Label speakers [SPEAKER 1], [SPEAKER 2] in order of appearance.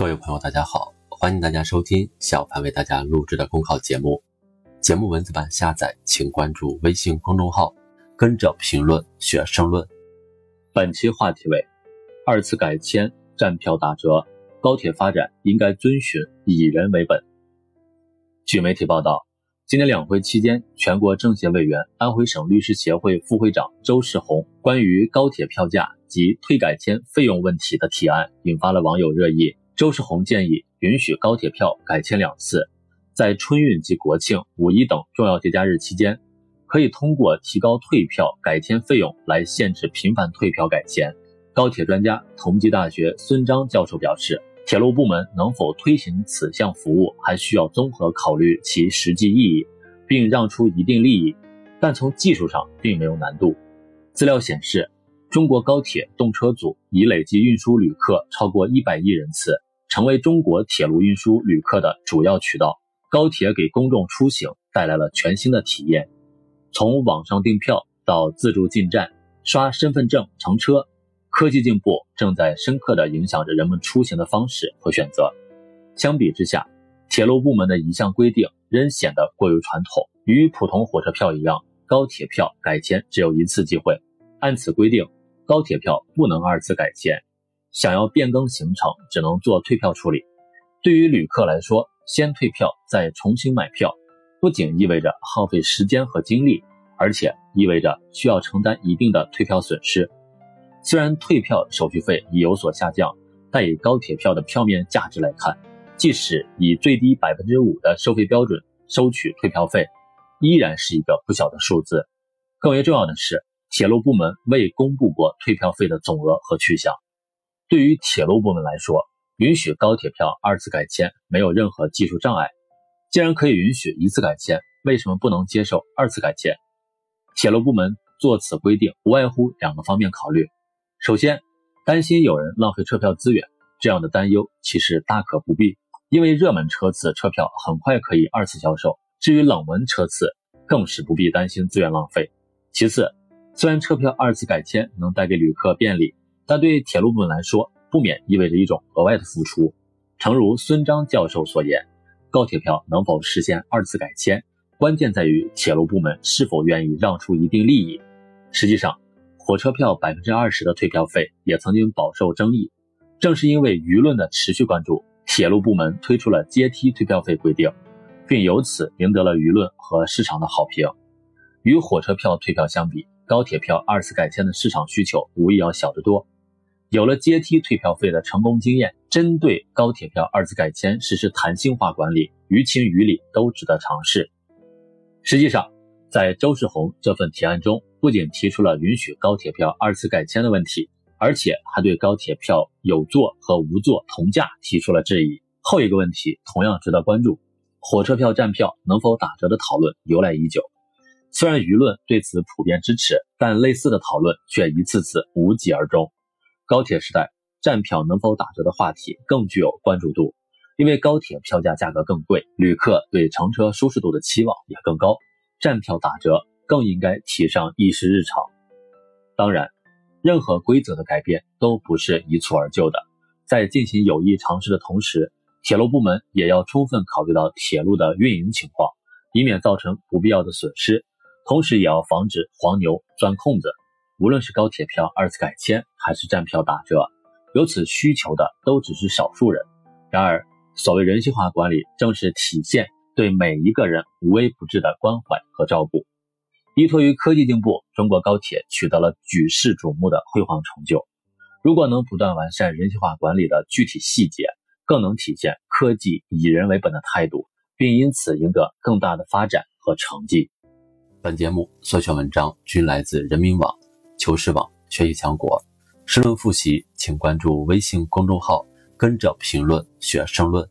[SPEAKER 1] 各位朋友，大家好，欢迎大家收听小潘为大家录制的公考节目。节目文字版下载，请关注微信公众号，跟着评论学申论。
[SPEAKER 2] 本期话题为：二次改签站票打折，高铁发展应该遵循以人为本。据媒体报道，今年两会期间，全国政协委员、安徽省律师协会副会长周世红关于高铁票价及退改签费用问题的提案，引发了网友热议。周世红建议允许高铁票改签两次，在春运及国庆、五一等重要节假日期间，可以通过提高退票改签费用来限制频繁退票改签。高铁专家、同济大学孙章教授表示，铁路部门能否推行此项服务，还需要综合考虑其实际意义，并让出一定利益，但从技术上并没有难度。资料显示，中国高铁动车组已累计运输旅客超过一百亿人次。成为中国铁路运输旅客的主要渠道，高铁给公众出行带来了全新的体验。从网上订票到自助进站、刷身份证乘车，科技进步正在深刻地影响着人们出行的方式和选择。相比之下，铁路部门的一项规定仍显得过于传统。与普通火车票一样，高铁票改签只有一次机会。按此规定，高铁票不能二次改签。想要变更行程，只能做退票处理。对于旅客来说，先退票再重新买票，不仅意味着耗费时间和精力，而且意味着需要承担一定的退票损失。虽然退票手续费已有所下降，但以高铁票的票面价值来看，即使以最低百分之五的收费标准收取退票费，依然是一个不小的数字。更为重要的是，铁路部门未公布过退票费的总额和去向。对于铁路部门来说，允许高铁票二次改签没有任何技术障碍。既然可以允许一次改签，为什么不能接受二次改签？铁路部门做此规定，无外乎两个方面考虑：首先，担心有人浪费车票资源，这样的担忧其实大可不必，因为热门车次车票很快可以二次销售；至于冷门车次，更是不必担心资源浪费。其次，虽然车票二次改签能带给旅客便利，但对铁路部门来说，不免意味着一种额外的付出。诚如孙章教授所言，高铁票能否实现二次改签，关键在于铁路部门是否愿意让出一定利益。实际上，火车票百分之二十的退票费也曾经饱受争议。正是因为舆论的持续关注，铁路部门推出了阶梯退票费规定，并由此赢得了舆论和市场的好评。与火车票退票相比，高铁票二次改签的市场需求无疑要小得多。有了阶梯退票费的成功经验，针对高铁票二次改签实施弹性化管理，于情于理都值得尝试。实际上，在周世红这份提案中，不仅提出了允许高铁票二次改签的问题，而且还对高铁票有座和无座同价提出了质疑。后一个问题同样值得关注：火车票站票能否打折的讨论由来已久，虽然舆论对此普遍支持，但类似的讨论却一次次无疾而终。高铁时代站票能否打折的话题更具有关注度，因为高铁票价价格更贵，旅客对乘车舒适度的期望也更高，站票打折更应该提上议事日程。当然，任何规则的改变都不是一蹴而就的，在进行有益尝试的同时，铁路部门也要充分考虑到铁路的运营情况，以免造成不必要的损失，同时也要防止黄牛钻空子。无论是高铁票二次改签，还是站票打折，有此需求的都只是少数人。然而，所谓人性化管理，正是体现对每一个人无微不至的关怀和照顾。依托于科技进步，中国高铁取得了举世瞩目的辉煌成就。如果能不断完善人性化管理的具体细节，更能体现科技以人为本的态度，并因此赢得更大的发展和成绩。
[SPEAKER 1] 本节目所选文章均来自人民网。求是网学习强国，申论复习，请关注微信公众号，跟着评论学申论。